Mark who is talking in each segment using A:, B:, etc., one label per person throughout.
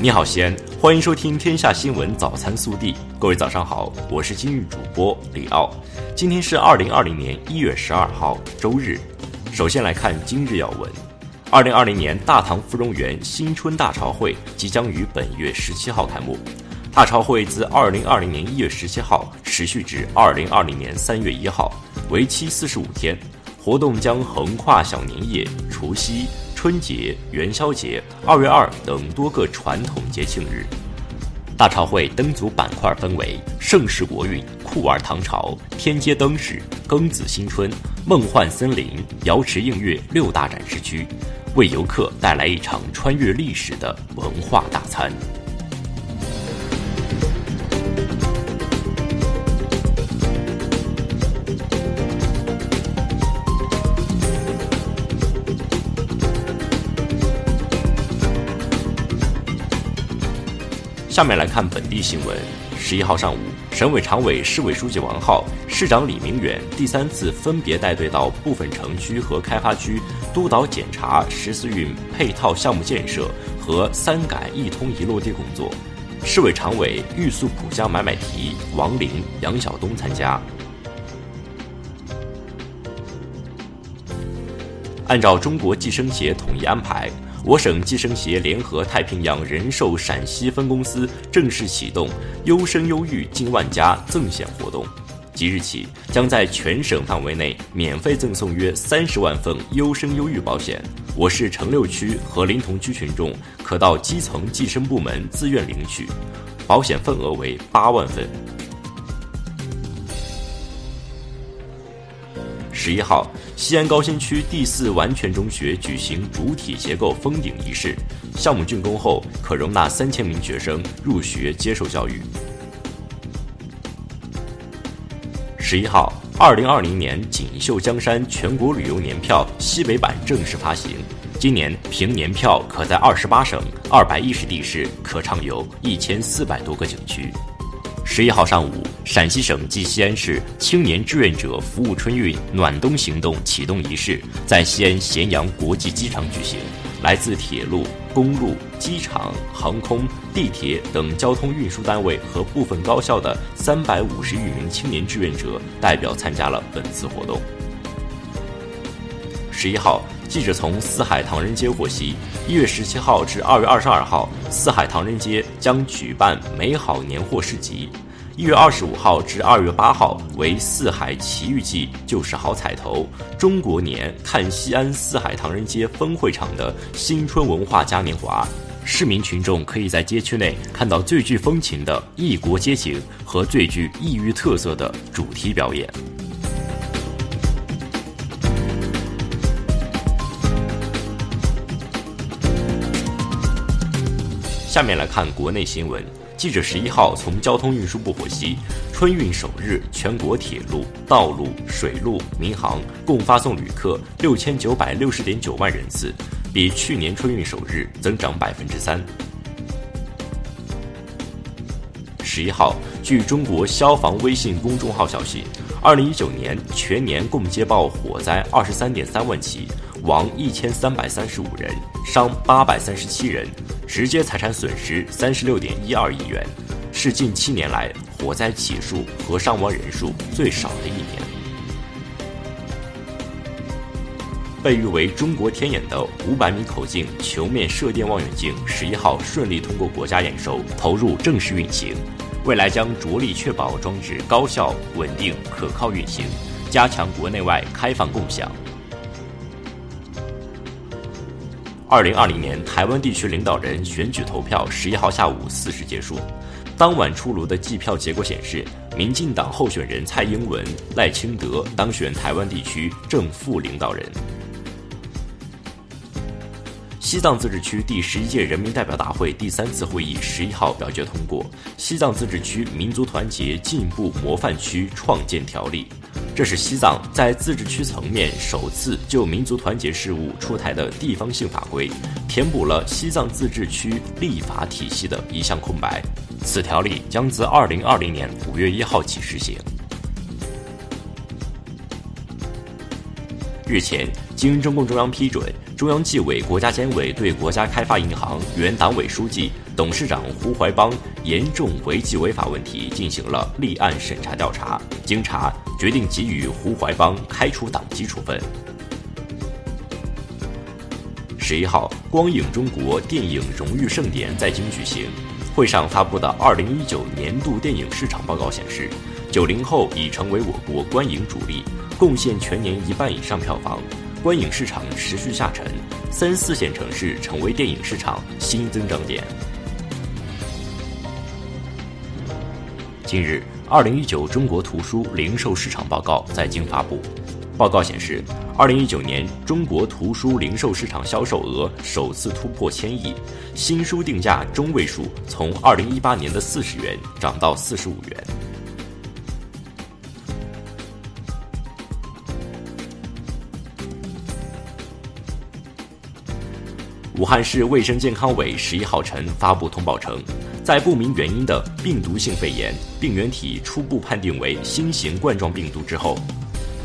A: 你好，西安，欢迎收听《天下新闻早餐速递》。各位早上好，我是今日主播李奥。今天是二零二零年一月十二号，周日。首先来看今日要闻：二零二零年大唐芙蓉园新春大朝会即将于本月十七号开幕。大朝会自二零二零年一月十七号持续至二零二零年三月一号，为期四十五天。活动将横跨小年夜、除夕。春节、元宵节、二月二等多个传统节庆日，大朝会灯组板块分为盛世国运、酷玩唐朝、天街灯饰、庚子新春、梦幻森林、瑶池映月六大展示区，为游客带来一场穿越历史的文化大餐。下面来看本地新闻。十一号上午，省委常委、市委书记王浩、市长李明远第三次分别带队到部分城区和开发区督导检查十四运配套项目建设和三改一通一落地工作。市委常委、玉树浦江买买提王林、杨晓东参加。按照中国计生协统一安排。我省计生协联合太平洋人寿陕西分公司正式启动“优生优育近万家”赠险活动，即日起将在全省范围内免费赠送约三十万份优生优育保险。我市城六区和临潼区群众可到基层计生部门自愿领取，保险份额为八万份。十一号，西安高新区第四完全中学举行主体结构封顶仪式，项目竣工后可容纳三千名学生入学接受教育。十一号，二零二零年锦绣江山全国旅游年票西北版正式发行，今年凭年票可在二十八省二百一十地市可畅游一千四百多个景区。十一号上午，陕西省暨西安市青年志愿者服务春运暖冬行动启动仪式在西安咸阳国际机场举行。来自铁路、公路、机场、航空、地铁等交通运输单位和部分高校的三百五十余名青年志愿者代表参加了本次活动。十一号。记者从四海唐人街获悉，一月十七号至二月二十二号，四海唐人街将举办美好年货市集；一月二十五号至二月八号为四海奇遇记，就是好彩头。中国年看西安四海唐人街分会场的新春文化嘉年华，市民群众可以在街区内看到最具风情的异国街景和最具异域特色的主题表演。下面来看国内新闻。记者十一号从交通运输部获悉，春运首日，全国铁路、道路、水路、民航共发送旅客六千九百六十点九万人次，比去年春运首日增长百分之三。十一号，据中国消防微信公众号消息，二零一九年全年共接报火灾二十三点三万起，亡一千三百三十五人，伤八百三十七人。直接财产损失三十六点一二亿元，是近七年来火灾起数和伤亡人数最少的一年。被誉为中国天眼的五百米口径球面射电望远镜，十一号顺利通过国家验收，投入正式运行。未来将着力确保装置高效、稳定、可靠运行，加强国内外开放共享。二零二零年台湾地区领导人选举投票十一号下午四时结束，当晚出炉的计票结果显示，民进党候选人蔡英文、赖清德当选台湾地区正副领导人。西藏自治区第十一届人民代表大会第三次会议十一号表决通过《西藏自治区民族团结进步模范区创建条例》。这是西藏在自治区层面首次就民族团结事务出台的地方性法规，填补了西藏自治区立法体系的一项空白。此条例将自二零二零年五月一号起实行。日前，经中共中央批准，中央纪委国家监委对国家开发银行原党委书记、董事长胡怀邦严重违纪违法问题进行了立案审查调查。经查，决定给予胡怀邦开除党籍处分。十一号，光影中国电影荣誉盛典在京举行。会上发布的二零一九年度电影市场报告显示，九零后已成为我国观影主力，贡献全年一半以上票房。观影市场持续下沉，三四线城市成为电影市场新增长点。近日，二零一九中国图书零售市场报告在京发布。报告显示，二零一九年中国图书零售市场销售额首次突破千亿，新书定价中位数从二零一八年的四十元涨到四十五元。武汉市卫生健康委十一号晨发布通报称，在不明原因的病毒性肺炎病原体初步判定为新型冠状病毒之后，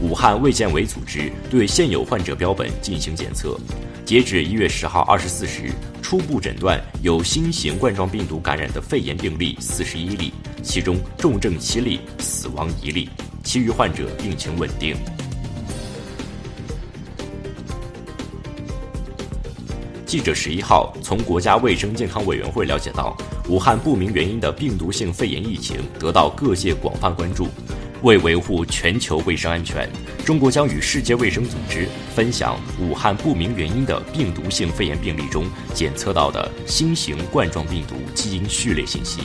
A: 武汉卫健委组织对现有患者标本进行检测，截止一月十号二十四时，初步诊断有新型冠状病毒感染的肺炎病例四十一例，其中重症七例，死亡一例，其余患者病情稳定。记者十一号从国家卫生健康委员会了解到，武汉不明原因的病毒性肺炎疫情得到各界广泛关注。为维护全球卫生安全，中国将与世界卫生组织分享武汉不明原因的病毒性肺炎病例中检测到的新型冠状病毒基因序列信息。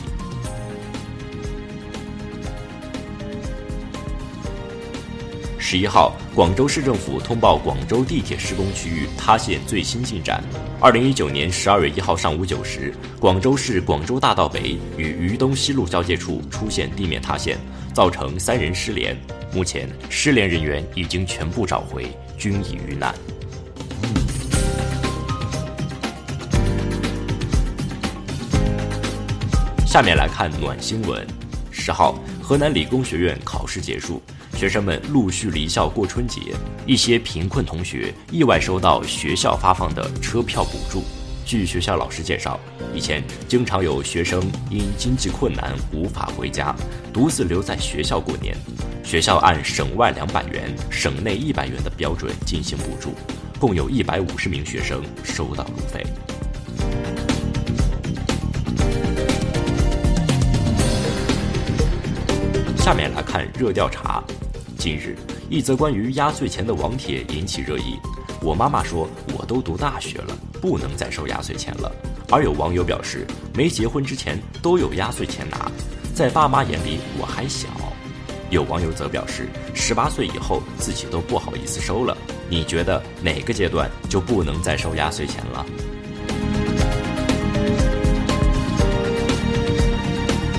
A: 十一号，广州市政府通报广州地铁施工区域塌陷最新进展。二零一九年十二月一号上午九时，广州市广州大道北与渝东西路交界处出现地面塌陷，造成三人失联。目前，失联人员已经全部找回，均已遇难。下面来看暖新闻。十号，河南理工学院考试结束。学生们陆续离校过春节，一些贫困同学意外收到学校发放的车票补助。据学校老师介绍，以前经常有学生因经济困难无法回家，独自留在学校过年。学校按省外两百元、省内一百元的标准进行补助，共有一百五十名学生收到路费。下面来看热调查。近日，一则关于压岁钱的网帖引起热议。我妈妈说：“我都读大学了，不能再收压岁钱了。”而有网友表示：“没结婚之前都有压岁钱拿，在爸妈眼里我还小。”有网友则表示：“十八岁以后自己都不好意思收了。”你觉得哪个阶段就不能再收压岁钱了？